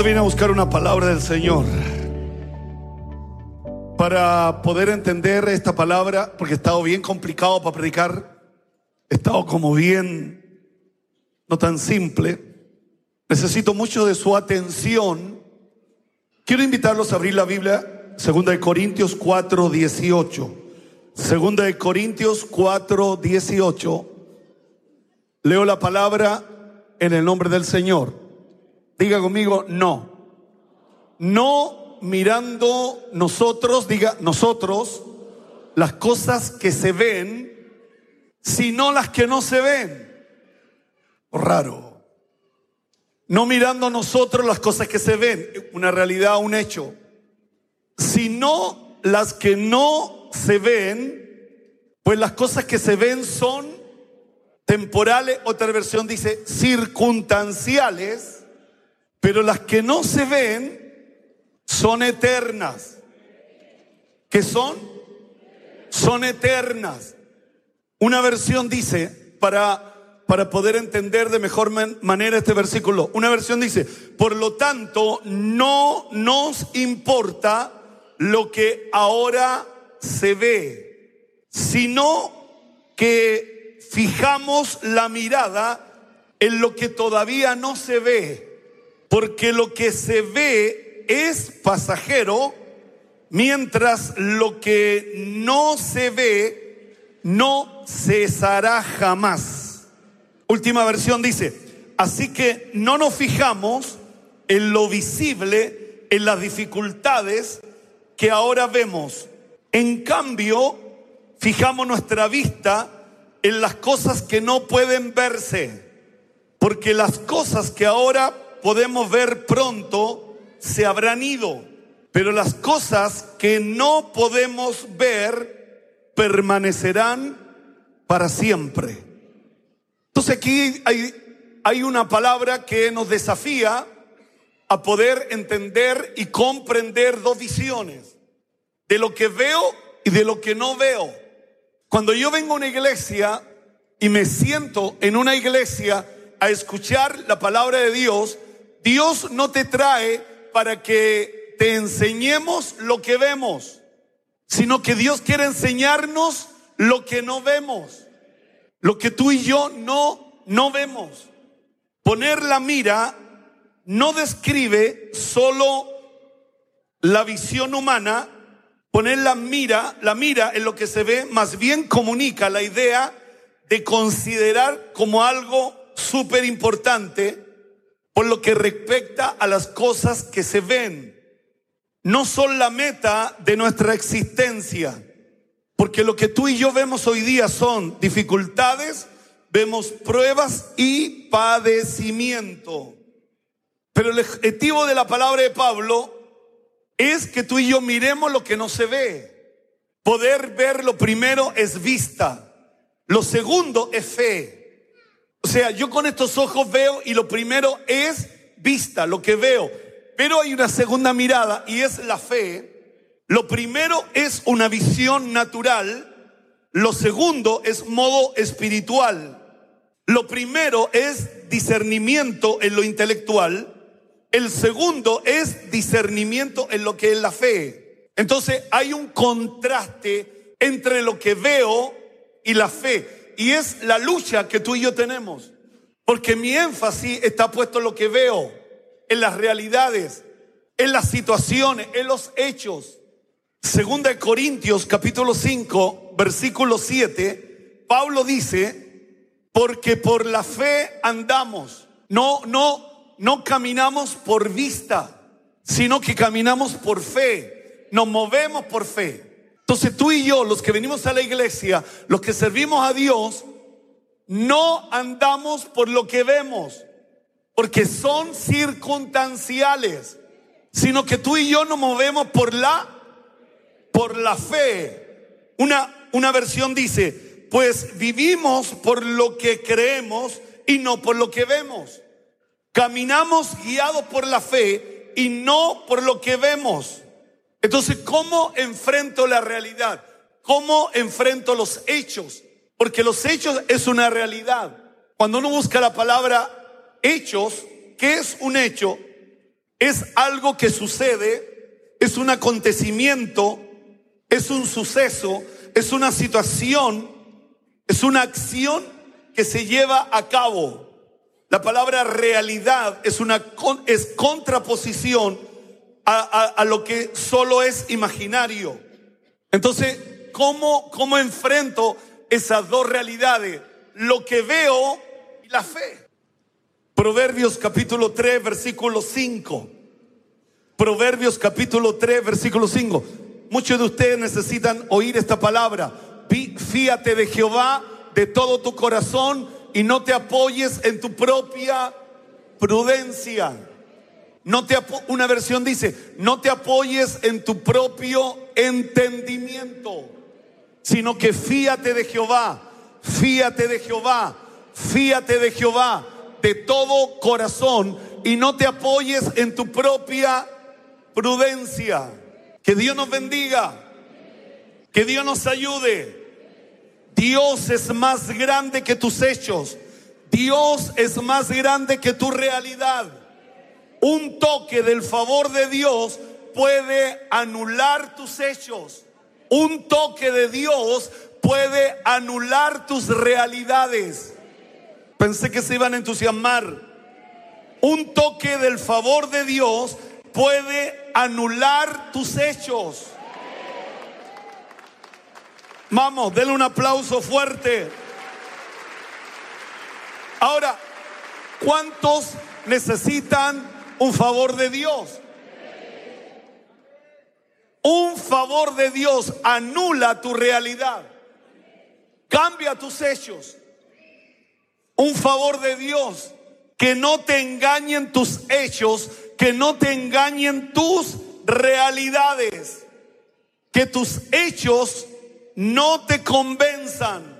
¿Cuándo viene a buscar una palabra del Señor? Para poder entender esta palabra, porque he estado bien complicado para predicar, he estado como bien, no tan simple, necesito mucho de su atención. Quiero invitarlos a abrir la Biblia, segunda de Corintios 4, 18. Segunda de Corintios 4, 18. Leo la palabra en el nombre del Señor. Diga conmigo, no. No mirando nosotros, diga nosotros, las cosas que se ven, sino las que no se ven. Raro. No mirando nosotros las cosas que se ven, una realidad, un hecho, sino las que no se ven, pues las cosas que se ven son temporales, otra versión dice circunstanciales, pero las que no se ven son eternas. ¿Qué son? Son eternas. Una versión dice, para, para poder entender de mejor manera este versículo, una versión dice, por lo tanto, no nos importa lo que ahora se ve, sino que fijamos la mirada en lo que todavía no se ve porque lo que se ve es pasajero, mientras lo que no se ve no cesará jamás. Última versión dice, así que no nos fijamos en lo visible, en las dificultades que ahora vemos. En cambio, fijamos nuestra vista en las cosas que no pueden verse, porque las cosas que ahora podemos ver pronto se habrán ido, pero las cosas que no podemos ver permanecerán para siempre. Entonces aquí hay, hay una palabra que nos desafía a poder entender y comprender dos visiones, de lo que veo y de lo que no veo. Cuando yo vengo a una iglesia y me siento en una iglesia a escuchar la palabra de Dios, Dios no te trae para que te enseñemos lo que vemos, sino que Dios quiere enseñarnos lo que no vemos, lo que tú y yo no, no vemos. Poner la mira no describe solo la visión humana, poner la mira, la mira en lo que se ve, más bien comunica la idea de considerar como algo súper importante por lo que respecta a las cosas que se ven. No son la meta de nuestra existencia, porque lo que tú y yo vemos hoy día son dificultades, vemos pruebas y padecimiento. Pero el objetivo de la palabra de Pablo es que tú y yo miremos lo que no se ve. Poder ver lo primero es vista. Lo segundo es fe. O sea, yo con estos ojos veo y lo primero es vista, lo que veo. Pero hay una segunda mirada y es la fe. Lo primero es una visión natural. Lo segundo es modo espiritual. Lo primero es discernimiento en lo intelectual. El segundo es discernimiento en lo que es la fe. Entonces hay un contraste entre lo que veo y la fe. Y es la lucha que tú y yo tenemos. Porque mi énfasis está puesto en lo que veo, en las realidades, en las situaciones, en los hechos. Segunda de Corintios capítulo 5, versículo 7, Pablo dice, porque por la fe andamos. No, no, no caminamos por vista, sino que caminamos por fe. Nos movemos por fe. Entonces tú y yo, los que venimos a la iglesia, los que servimos a Dios, no andamos por lo que vemos, porque son circunstanciales, sino que tú y yo nos movemos por la por la fe. Una una versión dice, pues vivimos por lo que creemos y no por lo que vemos. Caminamos guiados por la fe y no por lo que vemos. Entonces, ¿cómo enfrento la realidad? ¿Cómo enfrento los hechos? Porque los hechos es una realidad. Cuando uno busca la palabra hechos, ¿qué es un hecho? es algo que sucede, es un acontecimiento, es un suceso, es una situación, es una acción que se lleva a cabo. La palabra realidad es una es contraposición a, lo que solo es imaginario. Entonces, ¿cómo, ¿cómo enfrento esas dos realidades? Lo que veo y la fe. Proverbios capítulo 3, versículo 5. Proverbios capítulo 3, versículo 5. Muchos de ustedes necesitan oír esta palabra. Fíate de Jehová de todo tu corazón y no te apoyes en tu propia prudencia. No te una versión dice, no te apoyes en tu propio entendimiento, sino que fíate de Jehová, fíate de Jehová, fíate de Jehová de todo corazón y no te apoyes en tu propia prudencia. Que Dios nos bendiga, que Dios nos ayude. Dios es más grande que tus hechos. Dios es más grande que tu realidad un toque del favor de Dios puede anular tus hechos. Un toque de Dios puede anular tus realidades. Pensé que se iban a entusiasmar. Un toque del favor de Dios puede anular tus hechos. Vamos, denle un aplauso fuerte. Ahora, ¿cuántos necesitan un favor de Dios. Un favor de Dios anula tu realidad. Cambia tus hechos. Un favor de Dios que no te engañen tus hechos, que no te engañen tus realidades. Que tus hechos no te convenzan.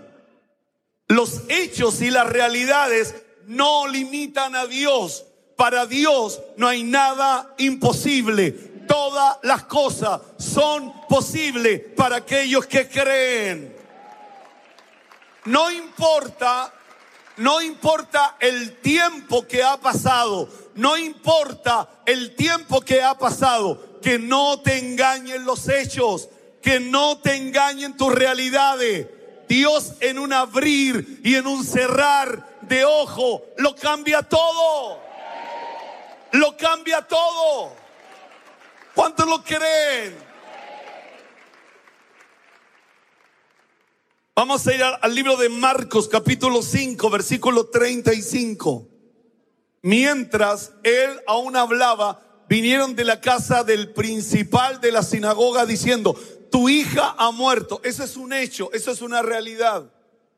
Los hechos y las realidades no limitan a Dios. Para Dios no hay nada imposible. Todas las cosas son posibles para aquellos que creen. No importa, no importa el tiempo que ha pasado, no importa el tiempo que ha pasado, que no te engañen los hechos, que no te engañen tus realidades. Dios en un abrir y en un cerrar de ojo lo cambia todo lo cambia todo. ¿Cuántos lo creen? Vamos a ir al libro de Marcos capítulo 5 versículo 35. Mientras él aún hablaba, vinieron de la casa del principal de la sinagoga diciendo, tu hija ha muerto. Eso es un hecho, eso es una realidad.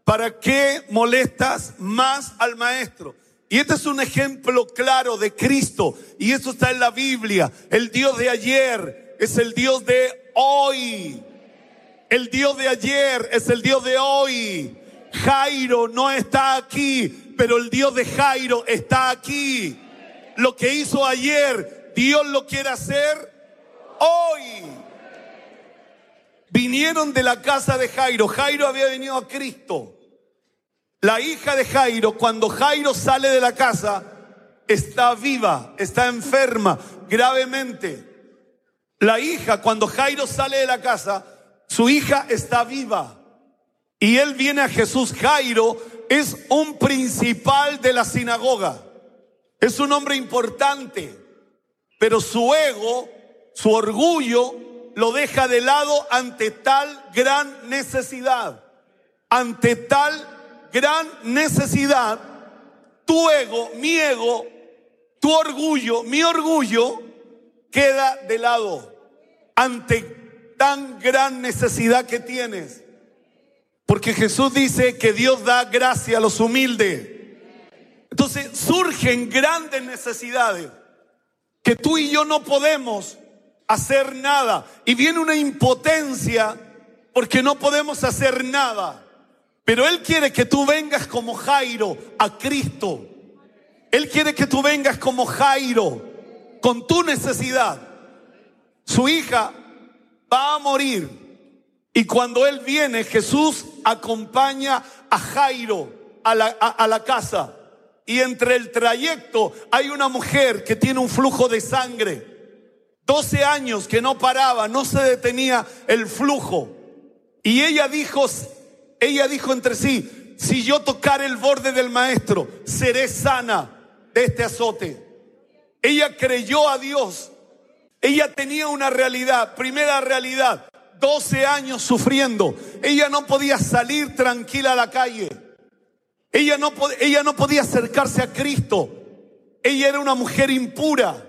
¿Para qué molestas más al maestro? Y este es un ejemplo claro de Cristo. Y esto está en la Biblia. El Dios de ayer es el Dios de hoy. El Dios de ayer es el Dios de hoy. Jairo no está aquí, pero el Dios de Jairo está aquí. Lo que hizo ayer, Dios lo quiere hacer hoy. Vinieron de la casa de Jairo. Jairo había venido a Cristo. La hija de Jairo, cuando Jairo sale de la casa, está viva, está enferma gravemente. La hija, cuando Jairo sale de la casa, su hija está viva. Y él viene a Jesús. Jairo es un principal de la sinagoga. Es un hombre importante. Pero su ego, su orgullo, lo deja de lado ante tal gran necesidad. Ante tal gran necesidad, tu ego, mi ego, tu orgullo, mi orgullo, queda de lado ante tan gran necesidad que tienes. Porque Jesús dice que Dios da gracia a los humildes. Entonces surgen grandes necesidades que tú y yo no podemos hacer nada. Y viene una impotencia porque no podemos hacer nada. Pero Él quiere que tú vengas como Jairo a Cristo. Él quiere que tú vengas como Jairo con tu necesidad. Su hija va a morir. Y cuando Él viene, Jesús acompaña a Jairo a la, a la casa. y entre el trayecto hay una mujer que tiene un flujo de sangre. 12 años que no paraba, no se detenía el flujo. Y ella dijo, ella dijo entre sí, si yo tocar el borde del maestro, seré sana de este azote. Ella creyó a Dios. Ella tenía una realidad, primera realidad, 12 años sufriendo. Ella no podía salir tranquila a la calle. Ella no, ella no podía acercarse a Cristo. Ella era una mujer impura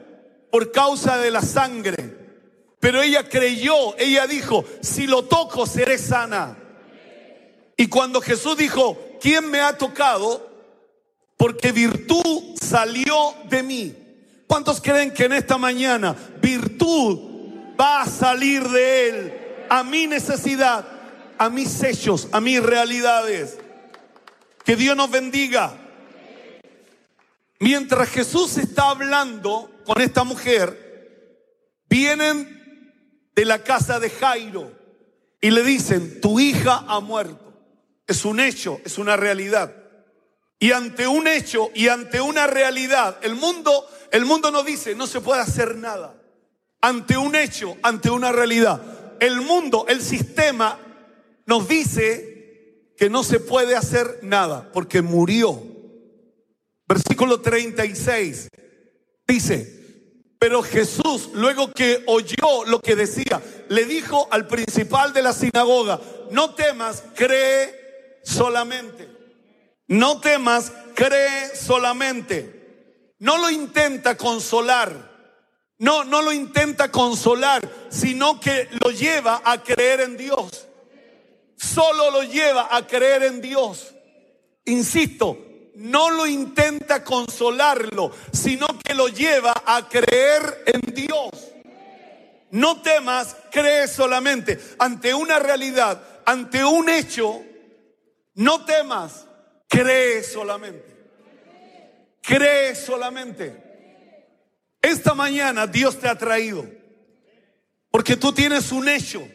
por causa de la sangre. Pero ella creyó, ella dijo, si lo toco seré sana. Y cuando Jesús dijo, ¿quién me ha tocado? Porque virtud salió de mí. ¿Cuántos creen que en esta mañana virtud va a salir de él a mi necesidad, a mis hechos, a mis realidades? Que Dios nos bendiga. Mientras Jesús está hablando con esta mujer, vienen de la casa de Jairo y le dicen, tu hija ha muerto. Es un hecho, es una realidad. Y ante un hecho y ante una realidad, el mundo, el mundo nos dice, no se puede hacer nada. Ante un hecho, ante una realidad. El mundo, el sistema nos dice que no se puede hacer nada porque murió. Versículo 36 dice, pero Jesús, luego que oyó lo que decía, le dijo al principal de la sinagoga, no temas, cree solamente. No temas, cree solamente. No lo intenta consolar. No, no lo intenta consolar, sino que lo lleva a creer en Dios. Solo lo lleva a creer en Dios. Insisto, no lo intenta consolarlo, sino que lo lleva a creer en Dios. No temas, cree solamente. Ante una realidad, ante un hecho, no temas, Cree solamente. Cree solamente. Esta mañana Dios te ha traído. Porque tú tienes un hecho.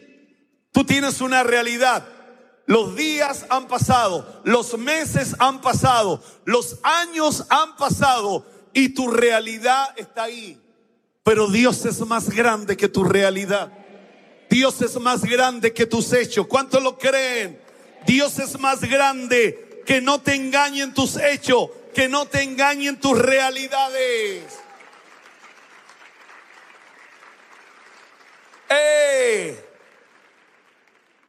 Tú tienes una realidad. Los días han pasado, los meses han pasado, los años han pasado y tu realidad está ahí. Pero Dios es más grande que tu realidad. Dios es más grande que tus hechos. ¿Cuántos lo creen? Dios es más grande que no te engañen tus hechos, que no te engañen tus realidades. ¡Eh!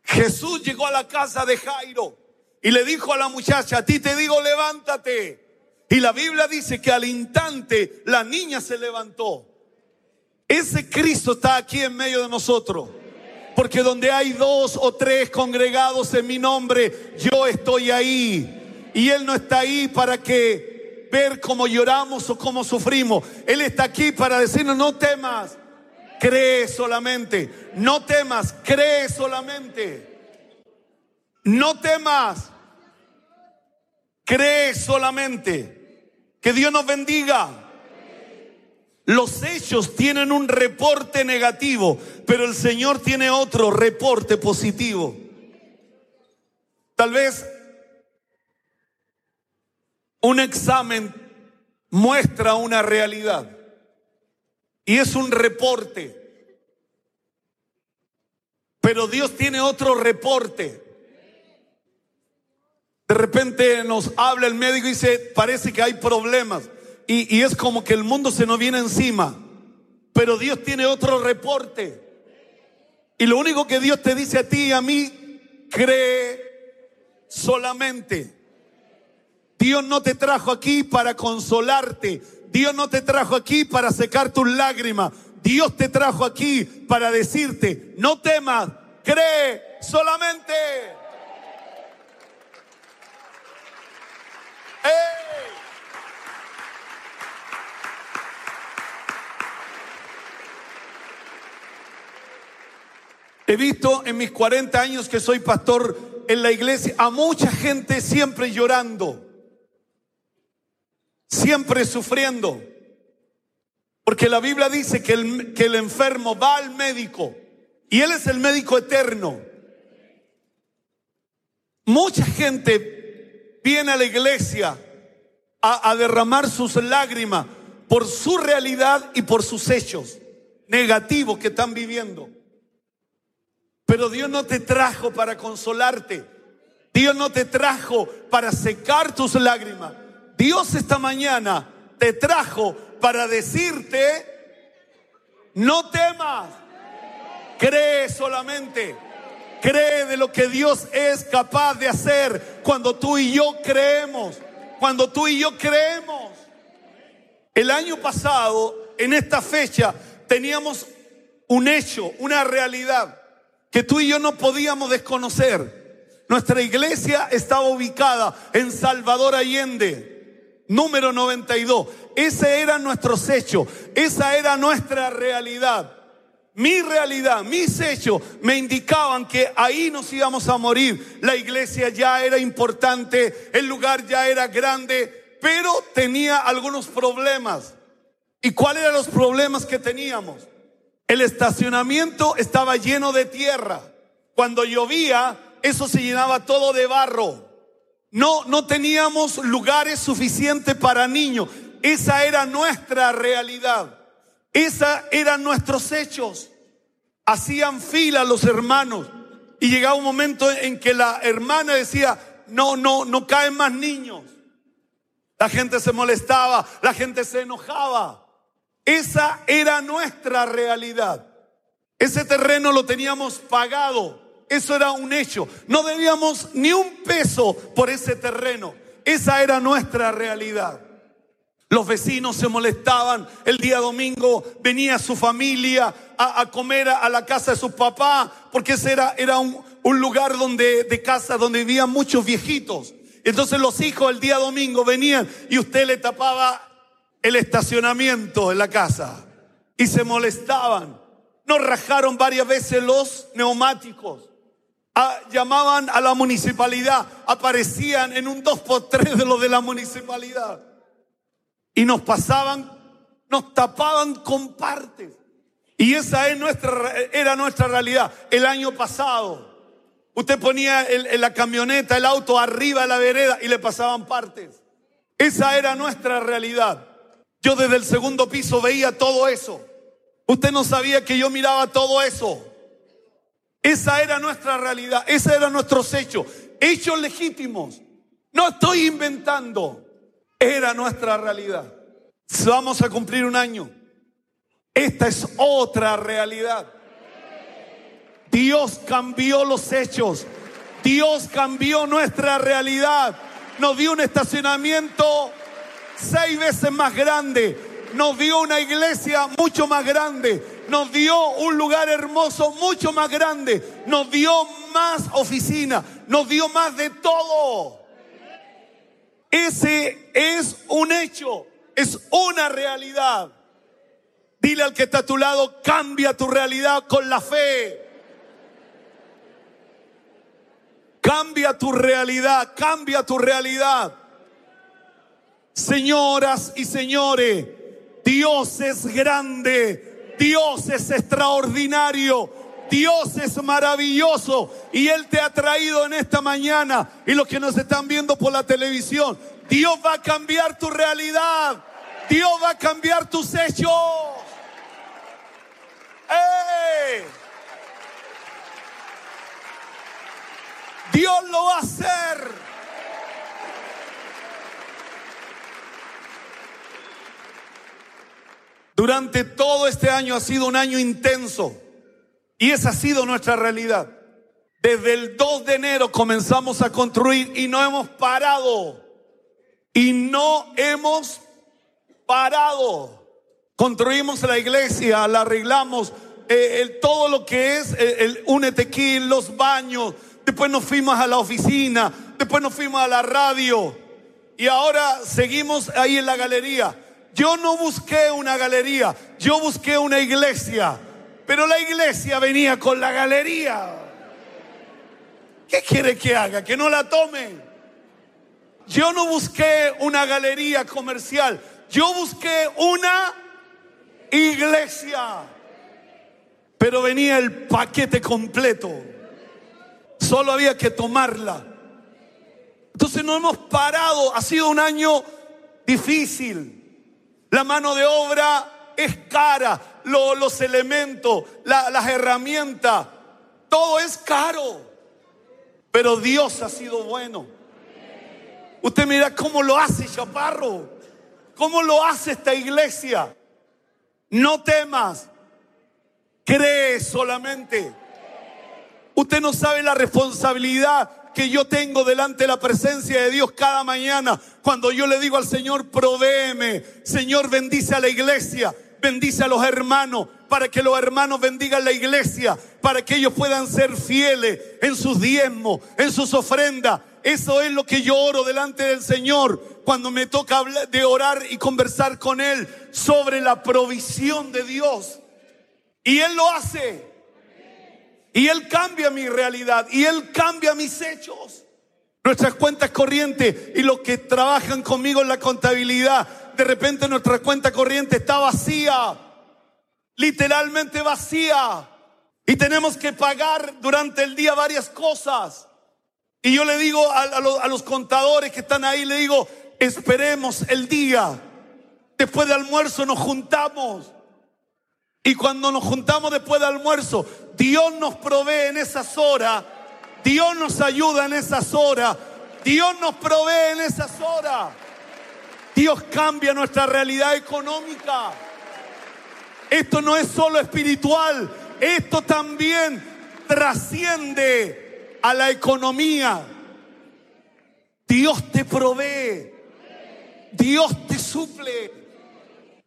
Jesús llegó a la casa de Jairo y le dijo a la muchacha, a ti te digo, levántate. Y la Biblia dice que al instante la niña se levantó. Ese Cristo está aquí en medio de nosotros. Porque donde hay dos o tres congregados en mi nombre, yo estoy ahí. Y Él no está ahí para que ver cómo lloramos o cómo sufrimos. Él está aquí para decirnos, no temas, cree solamente. No temas, cree solamente. No temas, cree solamente. Que Dios nos bendiga. Los hechos tienen un reporte negativo, pero el Señor tiene otro reporte positivo. Tal vez un examen muestra una realidad y es un reporte, pero Dios tiene otro reporte. De repente nos habla el médico y dice, parece que hay problemas y, es como que el mundo se nos viene encima. Pero Dios tiene otro reporte. Y lo único que Dios te dice a ti y a mí, cree solamente. Dios no te trajo aquí para consolarte. Dios no te trajo aquí para secar tus lágrimas. Dios te trajo aquí para decirte, no temas, cree solamente. He visto en mis 40 años que soy pastor en la iglesia a mucha gente siempre llorando, siempre sufriendo. Porque la Biblia dice que el, que el enfermo va al médico y Él es el médico eterno. Mucha gente viene a la iglesia a, a derramar sus lágrimas por su realidad y por sus hechos negativos que están viviendo. Pero Dios no te trajo para consolarte. Dios no te trajo para secar tus lágrimas. Dios esta mañana te trajo para decirte, no temas, cree solamente. Cree de lo que Dios es capaz de hacer cuando tú y yo creemos. Cuando tú y yo creemos. El año pasado, en esta fecha, teníamos un hecho, una realidad que tú y yo no podíamos desconocer. Nuestra iglesia estaba ubicada en Salvador Allende, número 92. Ese era nuestro hecho, esa era nuestra realidad. Mi realidad, mis hechos me indicaban que ahí nos íbamos a morir. La iglesia ya era importante, el lugar ya era grande, pero tenía algunos problemas. ¿Y cuáles eran los problemas que teníamos? El estacionamiento estaba lleno de tierra. Cuando llovía, eso se llenaba todo de barro. No, no teníamos lugares suficientes para niños. Esa era nuestra realidad. Esa eran nuestros hechos. Hacían fila los hermanos y llegaba un momento en que la hermana decía, no, no, no caen más niños. La gente se molestaba, la gente se enojaba. Esa era nuestra realidad. Ese terreno lo teníamos pagado. Eso era un hecho. No debíamos ni un peso por ese terreno. Esa era nuestra realidad. Los vecinos se molestaban. El día domingo venía su familia a, comer a, la casa de su papá, porque ese era, era un, un lugar donde, de casa donde vivían muchos viejitos. Entonces los hijos el día domingo venían y usted le tapaba el estacionamiento en la casa y se molestaban. Nos rajaron varias veces los neumáticos. Ah, llamaban a la municipalidad, aparecían en un 2x3 de lo de la municipalidad y nos pasaban, nos tapaban con partes. Y esa es nuestra, era nuestra realidad. El año pasado, usted ponía en la camioneta, el auto arriba de la vereda y le pasaban partes. Esa era nuestra realidad. Yo desde el segundo piso veía todo eso. Usted no sabía que yo miraba todo eso. Esa era nuestra realidad, ese era nuestros hechos, hechos legítimos. No estoy inventando, era nuestra realidad. Vamos a cumplir un año. Esta es otra realidad. Dios cambió los hechos. Dios cambió nuestra realidad. Nos dio un estacionamiento seis veces más grande. Nos dio una iglesia mucho más grande. Nos dio un lugar hermoso mucho más grande. Nos dio más oficina. Nos dio más de todo. Ese es un hecho. Es una realidad. Dile al que está a tu lado, cambia tu realidad con la fe. Cambia tu realidad, cambia tu realidad. Señoras y señores, Dios es grande, Dios es extraordinario, Dios es maravilloso y Él te ha traído en esta mañana y los que nos están viendo por la televisión, Dios va a cambiar tu realidad, Dios va a cambiar tus hechos. Dios lo va a hacer. Durante todo este año ha sido un año intenso y esa ha sido nuestra realidad. Desde el 2 de enero comenzamos a construir y no hemos parado. Y no hemos parado. Construimos la iglesia, la arreglamos, eh, todo lo que es el, el los baños. Después nos fuimos a la oficina, después nos fuimos a la radio. Y ahora seguimos ahí en la galería. Yo no busqué una galería, yo busqué una iglesia. Pero la iglesia venía con la galería. ¿Qué quiere que haga? Que no la tome. Yo no busqué una galería comercial, yo busqué una iglesia. Pero venía el paquete completo. Solo había que tomarla. Entonces no hemos parado. Ha sido un año difícil. La mano de obra es cara. los elementos, las herramientas, todo es caro. Pero Dios ha sido bueno. Usted mira cómo lo hace Chaparro. ¿Cómo lo hace esta iglesia? No temas. Cree solamente. Usted no sabe la responsabilidad que yo tengo delante de la presencia de Dios cada mañana cuando yo le digo al Señor, provéeme, Señor, bendice a la iglesia, bendice a los hermanos, para que los hermanos bendigan la iglesia, para que ellos puedan ser fieles en sus diezmos, en sus ofrendas. Eso es lo que yo oro delante del Señor cuando me toca de orar y conversar con Él sobre la provisión de Dios. Y Él lo hace. Y Él cambia mi realidad. Y Él cambia mis hechos. Nuestras cuentas corrientes y los que trabajan conmigo en la contabilidad, de repente nuestra cuenta corriente está vacía literalmente vacía. Y tenemos que pagar durante el día varias cosas. Y yo le digo a, los, contadores que están ahí, le digo, esperemos el día. Después de almuerzo nos juntamos. Y cuando nos juntamos después de almuerzo, Dios nos provee en esas horas. Dios nos ayuda en esas horas. Dios nos provee en esas horas. Dios cambia nuestra realidad económica. Esto no es solo espiritual, esto también trasciende a la economía. Dios te provee, Dios te suple.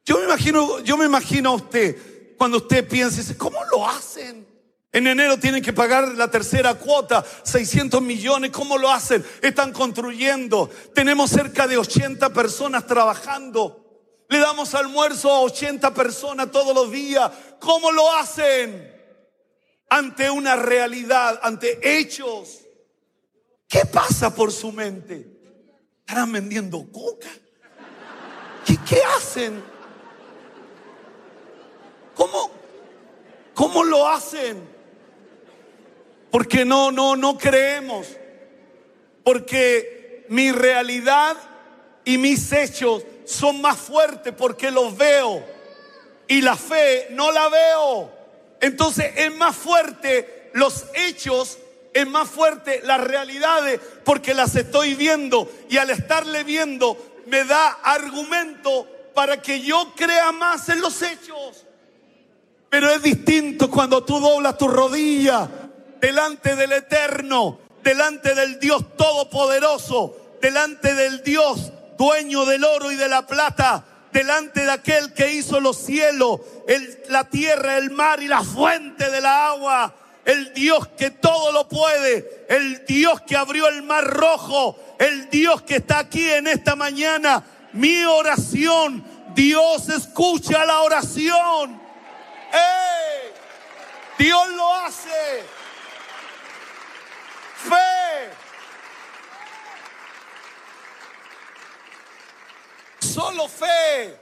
Yo me imagino, yo me imagino a usted cuando usted piensa, ¿cómo lo hacen? En enero tienen que pagar la tercera cuota, 600 millones. ¿Cómo lo hacen? Están construyendo. Tenemos cerca de 80 personas trabajando. Le damos almuerzo a 80 personas todos los días. ¿Cómo lo hacen? Ante una realidad, ante hechos. ¿Qué pasa por su mente? ¿Estarán vendiendo coca? ¿Qué, qué hacen? ¿Cómo, ¿Cómo lo hacen? Porque no, no, no creemos. Porque mi realidad y mis hechos son más fuertes porque los veo y la fe no la veo. Entonces es más fuerte los hechos, es más fuerte las realidades porque las estoy viendo y al estarle viendo me da argumento para que yo crea más en los hechos. Pero es distinto cuando tú doblas tu rodilla delante del Eterno, delante del Dios Todopoderoso, delante del Dios dueño del oro y de la plata, delante de aquel que hizo los cielos, la tierra, el mar y la fuente de la agua. El Dios que todo lo puede, el Dios que abrió el mar rojo, el Dios que está aquí en esta mañana. Mi oración, Dios escucha la oración. ¡Ey! Dios lo hace. Fe. Solo fe.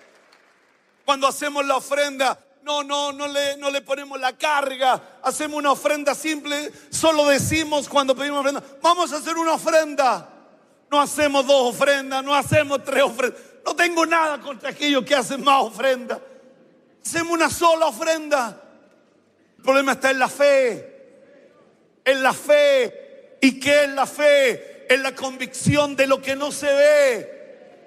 Cuando hacemos la ofrenda, no, no, no le, no le ponemos la carga. Hacemos una ofrenda simple. Solo decimos cuando pedimos ofrenda, vamos a hacer una ofrenda. No hacemos dos ofrendas, no hacemos tres ofrendas. No tengo nada contra aquellos que hacen más ofrendas. Hacemos una sola ofrenda. El problema está en la fe. En la fe. ¿Y qué es la fe? En la convicción de lo que no se ve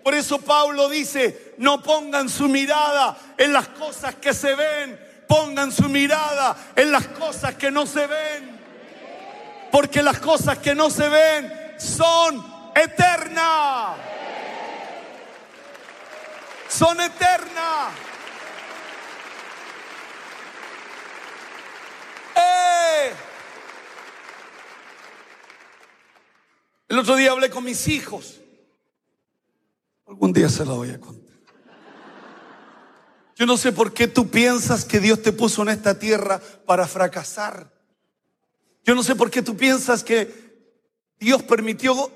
por eso Pablo dice, no pongan su mirada en las cosas que se ven, pongan su mirada en las cosas que no se ven. Porque las cosas que no se ven son eternas. Son eternas. ¡Eh! El otro día hablé con mis hijos. Algún día se la voy a contar. Yo no sé por qué tú piensas que Dios te puso en esta tierra para fracasar. Yo no sé por qué tú piensas que Dios permitió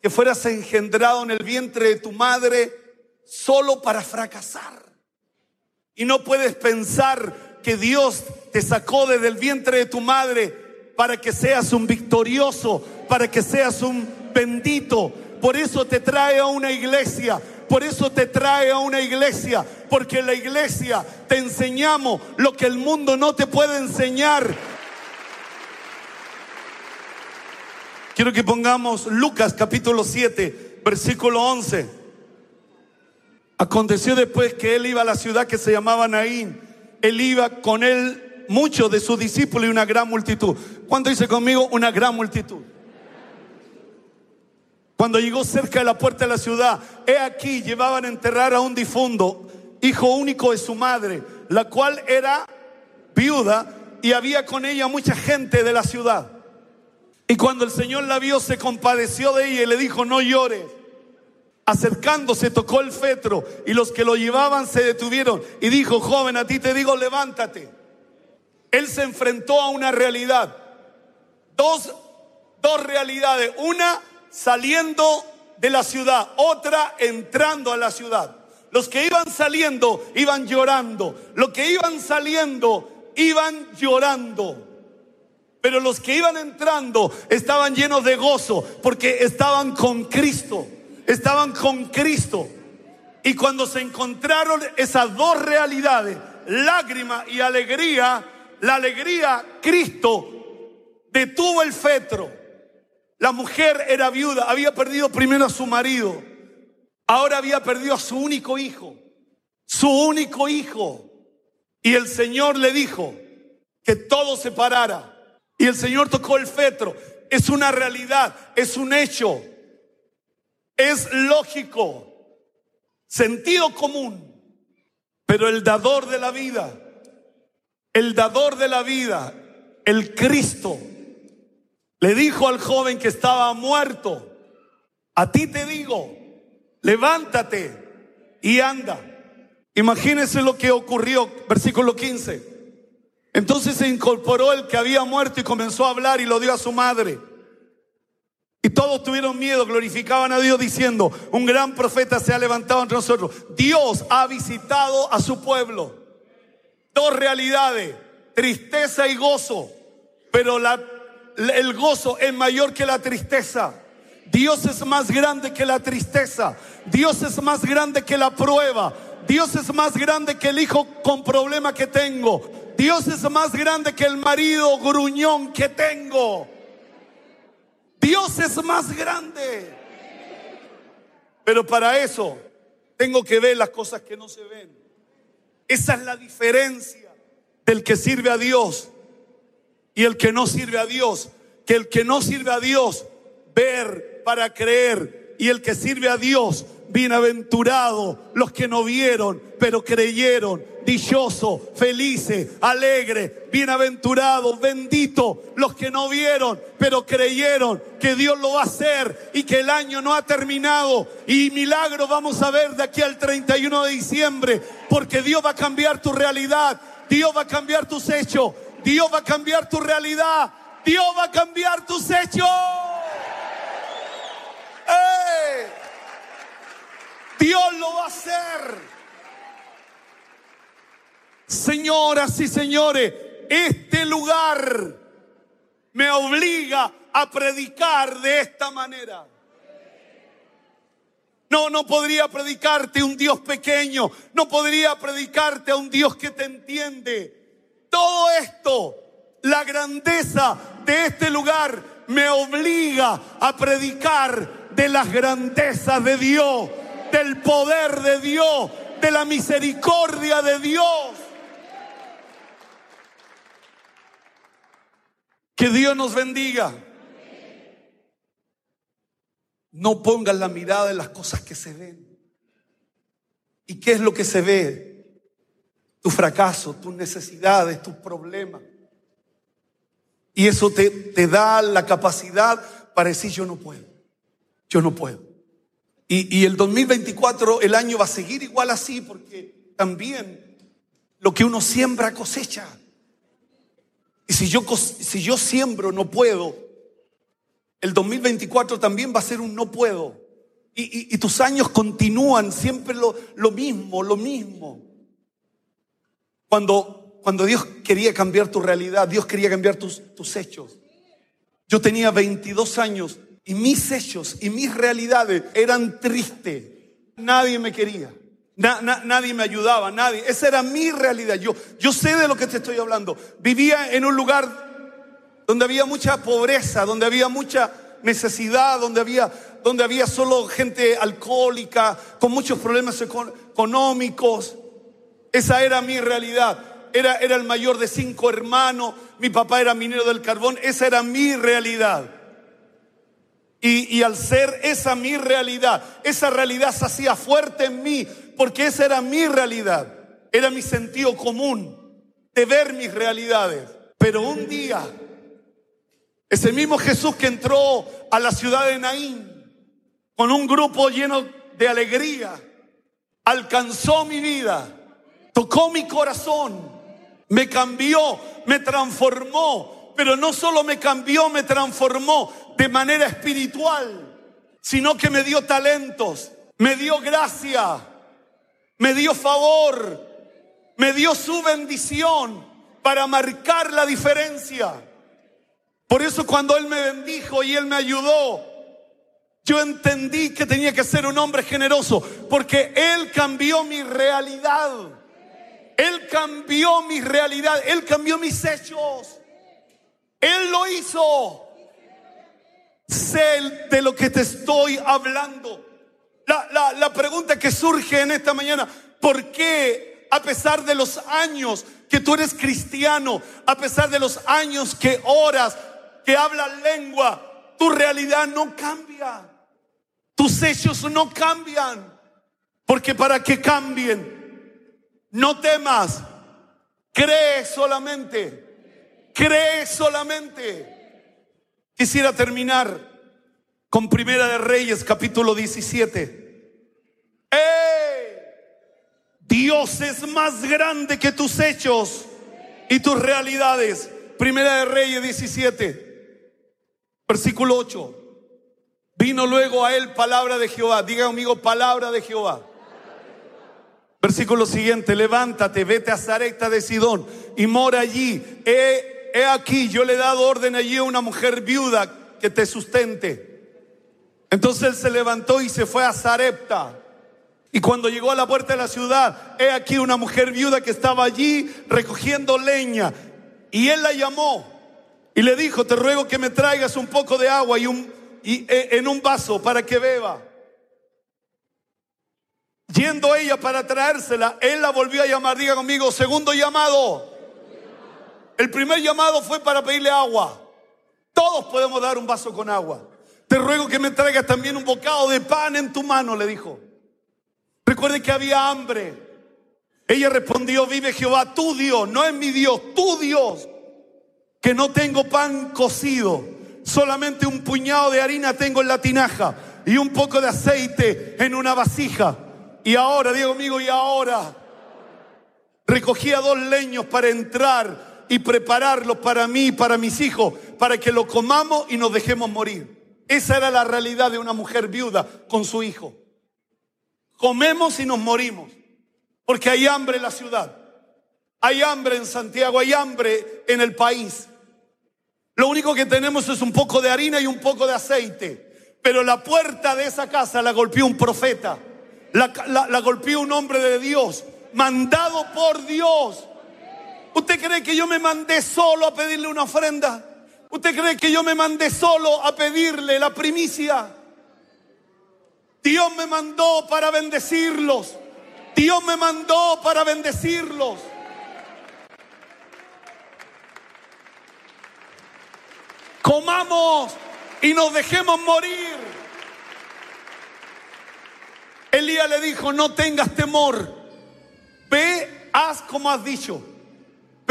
que fueras engendrado en el vientre de tu madre solo para fracasar. Y no puedes pensar que Dios te sacó desde el vientre de tu madre para que seas un victorioso, para que seas un bendito, por eso te trae a una iglesia, Por eso te trae a una iglesia, porque en la iglesia te enseñamos lo que el mundo no te puede enseñar. Quiero que pongamos Lucas capítulo 7, versículo 11. Aconteció después que él iba a la ciudad que se llamaba Naín. Él iba con él muchos de sus discípulos y una gran multitud. ¿Cuánto dice conmigo? Una gran multitud. Cuando llegó cerca de la puerta de la ciudad, he aquí llevaban a enterrar a un difunto, hijo único de su madre, la cual era viuda y había con ella mucha gente de la ciudad. Y cuando el Señor la vio, se compadeció de ella y le dijo, no llores. Acercándose, tocó el fetro y los que lo llevaban se detuvieron y dijo, joven, a ti te digo, levántate. Él se enfrentó a una realidad. Dos, dos realidades. Una saliendo de la ciudad, otra entrando a la ciudad. Los que iban saliendo iban llorando. Los que iban saliendo iban llorando. Pero los que iban entrando estaban llenos de gozo porque estaban con Cristo. Estaban con Cristo. Y cuando se encontraron esas dos realidades, lágrima y alegría, la alegría, Cristo detuvo el fetro. La mujer era viuda, había perdido primero a su marido, ahora había perdido a su único hijo, su único hijo. Y el Señor le dijo que todo se parara y el Señor tocó el fetro. Es una realidad, es un hecho, es lógico, sentido común. Pero el dador de la vida, el dador de la vida, el Cristo, le dijo al joven que estaba muerto, a ti te digo, levántate y anda. Imagínense lo que ocurrió, versículo 15. Entonces se incorporó el que había muerto y comenzó a hablar y lo dio a su madre. Y todos tuvieron miedo, glorificaban a Dios diciendo, un gran profeta se ha levantado entre nosotros. Dios ha visitado a su pueblo. Dos realidades, tristeza y gozo. Pero el gozo es mayor que la tristeza. Dios es más grande que la tristeza. Dios es más grande que la prueba. Dios es más grande que el hijo con problema que tengo. Dios es más grande que el marido gruñón que tengo. Dios es más grande. Pero para eso tengo que ver las cosas que no se ven. Esa es la diferencia del que sirve a Dios y el que no sirve a Dios. Que el que no sirve a Dios, ver para creer. Y el que sirve a Dios, bienaventurado los que no vieron, pero creyeron. Dichoso, felices, alegre, bienaventurado, bendito los que no vieron, pero creyeron que Dios lo va a hacer y que el año no ha terminado. Y milagro vamos a ver de aquí al 31 de diciembre, porque Dios va a cambiar tu realidad, Dios va a cambiar tus hechos, Dios va a cambiar tu realidad, Dios va a cambiar tus hechos. Dios lo va a hacer. Señoras y señores, este lugar me obliga a predicar de esta manera. No, no podría predicarte un Dios pequeño, no podría predicarte a un Dios que te entiende. Todo esto, la grandeza de este lugar me obliga a predicar de las grandezas de Dios, del poder de Dios, de la misericordia de Dios. Que Dios nos bendiga. No pongas la mirada en las cosas que se ven. ¿Y qué es lo que se ve? Tu fracaso, tus necesidades, tus problemas. Y eso te, te da la capacidad para decir yo no puedo. Yo no puedo. Y, y el 2024, el año va a seguir igual así porque también lo que uno siembra cosecha. Y si yo, si yo siembro no puedo, el 2024 también va a ser un no puedo. Y, tus años continúan siempre lo, lo, mismo, lo mismo. Cuando, cuando Dios quería cambiar tu realidad, Dios quería cambiar tus, tus hechos. Yo tenía 22 años y mis hechos y mis realidades eran tristes. nadie me quería. nadie me ayudaba, nadie. Esa era mi realidad. Yo, yo sé de lo que te estoy hablando. Vivía en un lugar donde había mucha pobreza, donde había mucha necesidad, donde había, donde había solo gente alcohólica, con muchos problemas económicos. Esa era mi realidad. Era, era el mayor de cinco hermanos, mi papá era minero del carbón, esa era mi realidad. Y, al ser esa mi realidad, esa realidad se hacía fuerte en mí, porque esa era mi realidad, era mi sentido común de ver mis realidades. Pero un día ese mismo Jesús que entró a la ciudad de Naín con un grupo lleno de alegría, alcanzó mi vida, tocó mi corazón, me cambió, me transformó, pero no solo me cambió, me transformó de manera espiritual, sino que me dio talentos, me dio gracia, me dio favor, me dio su bendición para marcar la diferencia. Por eso cuando Él me bendijo y Él me ayudó, yo entendí que tenía que ser un hombre generoso, porque Él cambió mi realidad. Él cambió mi realidad, Él cambió mis hechos. Él lo hizo. Sé de lo que te estoy hablando. La, la pregunta que surge en esta mañana, ¿por qué a pesar de los años que tú eres cristiano, a pesar de los años que oras, que habla lengua, tu realidad no cambia. Tus hechos no cambian. Porque para que cambien, no temas. Cree solamente. Cree solamente. Quisiera terminar con Primera de Reyes, capítulo 17. Dios es más grande que tus hechos y tus realidades. Primera de Reyes 17. Versículo 8. Vino luego a él palabra de Jehová. Diga conmigo, palabra de Jehová. Versículo siguiente, levántate, vete a Zareta de Sidón y mora allí. He, aquí, yo le he dado orden allí a una mujer viuda que te sustente. Entonces él se levantó y se fue a Zarepta. Y cuando llegó a la puerta de la ciudad, he aquí una mujer viuda que estaba allí recogiendo leña. Y él la llamó y le dijo, te ruego que me traigas un poco de agua y, un, e, en un vaso para que beba. Yendo ella para traérsela, él la volvió a llamar, diga conmigo, segundo llamado. El primer llamado fue para pedirle agua. Todos podemos dar un vaso con agua. Te ruego que me traigas también un bocado de pan en tu mano, le dijo. Recuerde que había hambre. Ella respondió, vive Jehová, tu Dios, no es mi Dios, tu Dios que no tengo pan cocido, solamente un puñado de harina tengo en la tinaja y un poco de aceite en una vasija. Y ahora, Diego amigo, y ahora recogía dos leños para entrar y prepararlos para mí y para mis hijos, para que lo comamos y nos dejemos morir. Esa era la realidad de una mujer viuda con su hijo. Comemos y nos morimos, porque hay hambre en la ciudad, hay hambre en Santiago, hay hambre en el país. Lo único que tenemos es un poco de harina y un poco de aceite. Pero la puerta de esa casa la golpeó un profeta. La, golpeó un hombre de Dios, mandado por Dios. ¿Usted cree que yo me mandé solo a pedirle una ofrenda? ¿Usted cree que yo me mandé solo a pedirle la primicia? Dios me mandó para bendecirlos. Dios me mandó para bendecirlos. comamos y nos dejemos morir. Elías le dijo, no tengas temor, ve, haz como has dicho,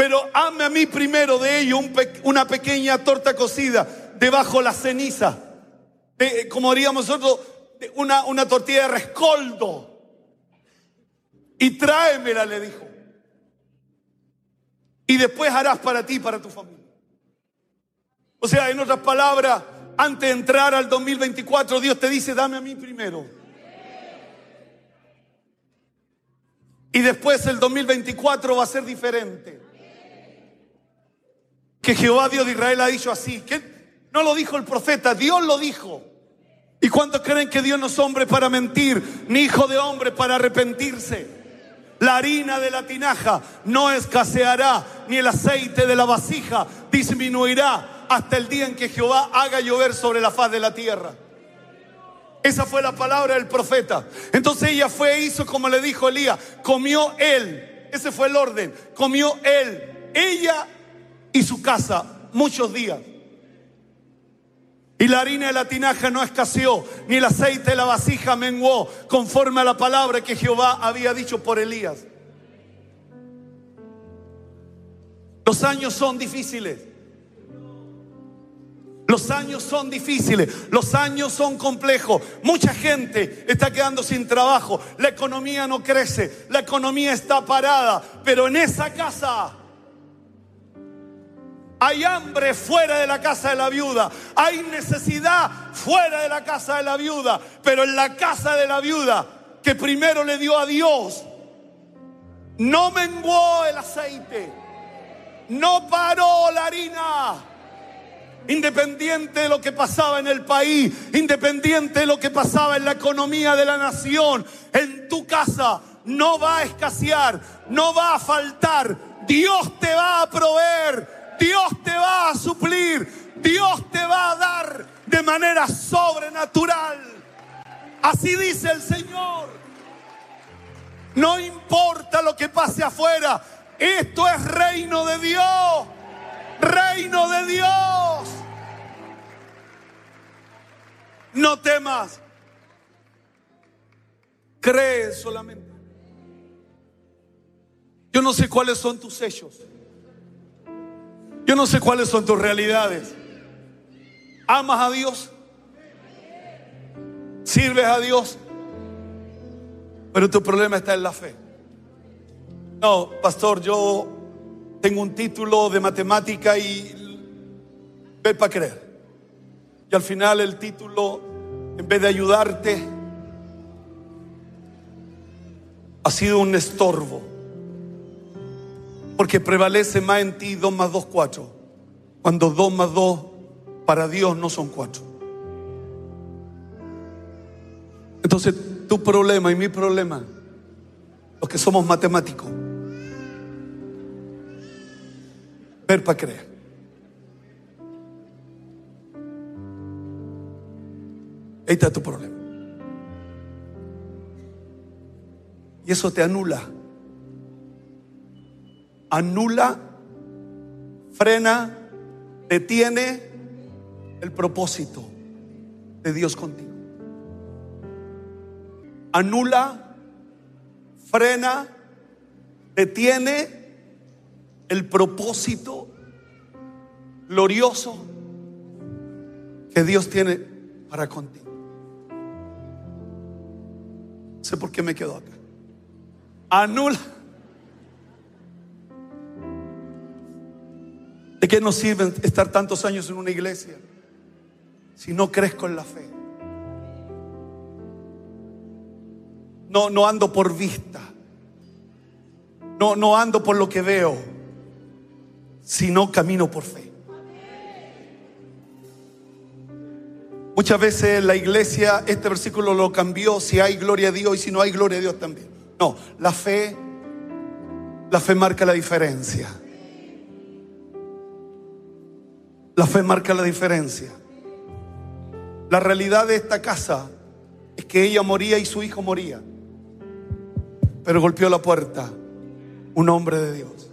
pero hazme a mí primero de ello una pequeña torta cocida debajo la ceniza, como haríamos nosotros, una, una tortilla de rescoldo, y tráemela, le dijo. Y después harás para ti y para tu familia. O sea, en otras palabras, antes de entrar al 2024, Dios te dice, dame a mí primero. Y después el 2024 va a ser diferente. Que Jehová Dios de Israel ha dicho así. Que no lo dijo el profeta, Dios lo dijo. ¿Y cuántos creen que Dios no es hombre para mentir, ni hijo de hombre para arrepentirse? La harina de la tinaja no escaseará, ni el aceite de la vasija disminuirá hasta el día en que Jehová haga llover sobre la faz de la tierra. Esa fue la palabra del profeta. Entonces ella fue e hizo como le dijo Elías. Comió él. Ese fue el orden. Comió él, ella y su casa muchos días. Y la harina de la tinaja no escaseó, ni el aceite de la vasija menguó, conforme a la palabra que Jehová había dicho por Elías. Los años son difíciles. Los años son difíciles, los años son complejos. Mucha gente está quedando sin trabajo, la economía no crece, la economía está parada, pero en esa casa hay hambre fuera de la casa de la viuda. Hay necesidad fuera de la casa de la viuda. Pero en la casa de la viuda, que primero le dio a Dios, no menguó el aceite. No paró la harina. Independiente de lo que pasaba en el país, independiente de lo que pasaba en la economía de la nación, en tu casa no va a escasear, no va a faltar. Dios te va a proveer Dios te va a suplir, Dios te va a dar de manera sobrenatural. Así dice el Señor. No importa lo que pase afuera, esto es reino de Dios, reino de Dios. No temas, cree solamente. Yo no sé cuáles son tus sellos. Yo no sé cuáles son tus realidades. ¿Amas a Dios? ¿Sirves a Dios? Pero tu problema está en la fe. No, pastor, yo tengo un título de matemática y ve para creer. Y al final el título, en vez de ayudarte, ha sido un estorbo. Porque prevalece más en ti 2 más 2, 4. Cuando 2 más 2 para Dios no son 4. Entonces tu problema y mi problema, los que somos matemáticos, ver para creer. Ahí está tu problema. Y eso te anula anula, frena, detiene el propósito de Dios contigo. Anula, frena, detiene el propósito glorioso que Dios tiene para contigo. Sé por qué me quedo acá. Anula qué nos sirve estar tantos años en una iglesia si no crezco en la fe? No, no ando por vista. No, no ando por lo que veo, sino camino por fe. Muchas veces la iglesia, este versículo lo cambió, si hay gloria a Dios y si no hay gloria a Dios también. No, la fe, la fe marca la diferencia. La fe marca la diferencia. La realidad de esta casa es que ella moría y su hijo moría. Pero golpeó la puerta un hombre de Dios.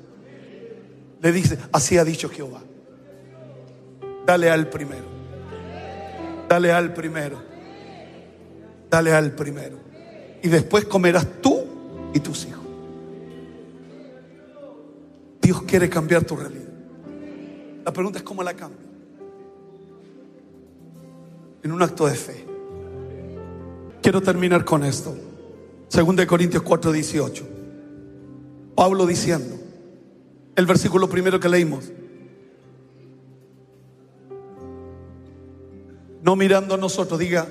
Le dice, así ha dicho Jehová. Dale al primero. Dale al primero. Dale al primero. Y después comerás tú y tus hijos. Dios quiere cambiar tu realidad. La pregunta es cómo la cambio. En un acto de fe. Quiero terminar con esto. Según de Corintios 4, 18. Pablo diciendo, el versículo primero que leímos. No mirando a nosotros, diga.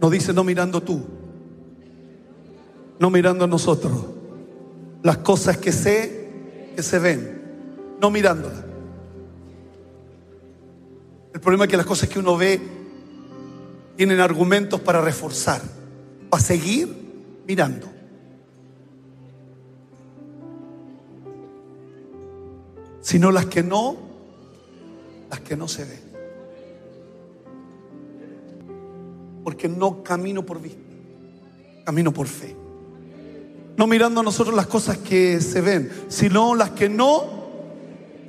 No dice no mirando tú. No mirando a nosotros. Las cosas que sé que se ven, no mirándola. El problema es que las cosas que uno ve tienen argumentos para reforzar, para seguir mirando. Sino las que no, las que no se ven. Porque no camino por vista, camino por fe. No mirando a nosotros las cosas que se ven, sino las que no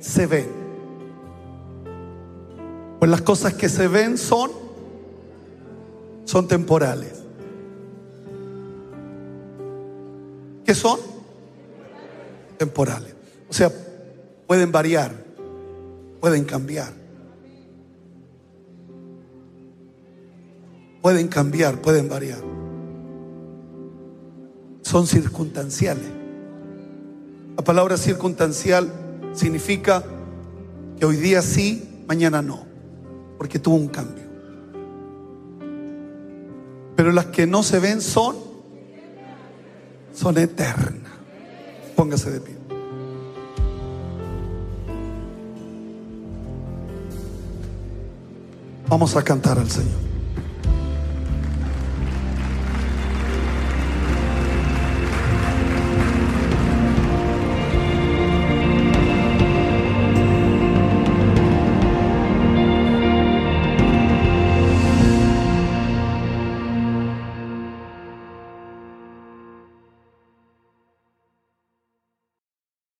se ven. Pues las cosas que se ven son son temporales. ¿Qué son? Temporales. O sea, pueden variar, pueden cambiar. Pueden cambiar, pueden variar. Son circunstanciales. La palabra circunstancial significa que hoy día sí, mañana no, porque tuvo un cambio. Pero las que no se ven son, son eternas. Póngase de pie. Vamos a cantar al Señor.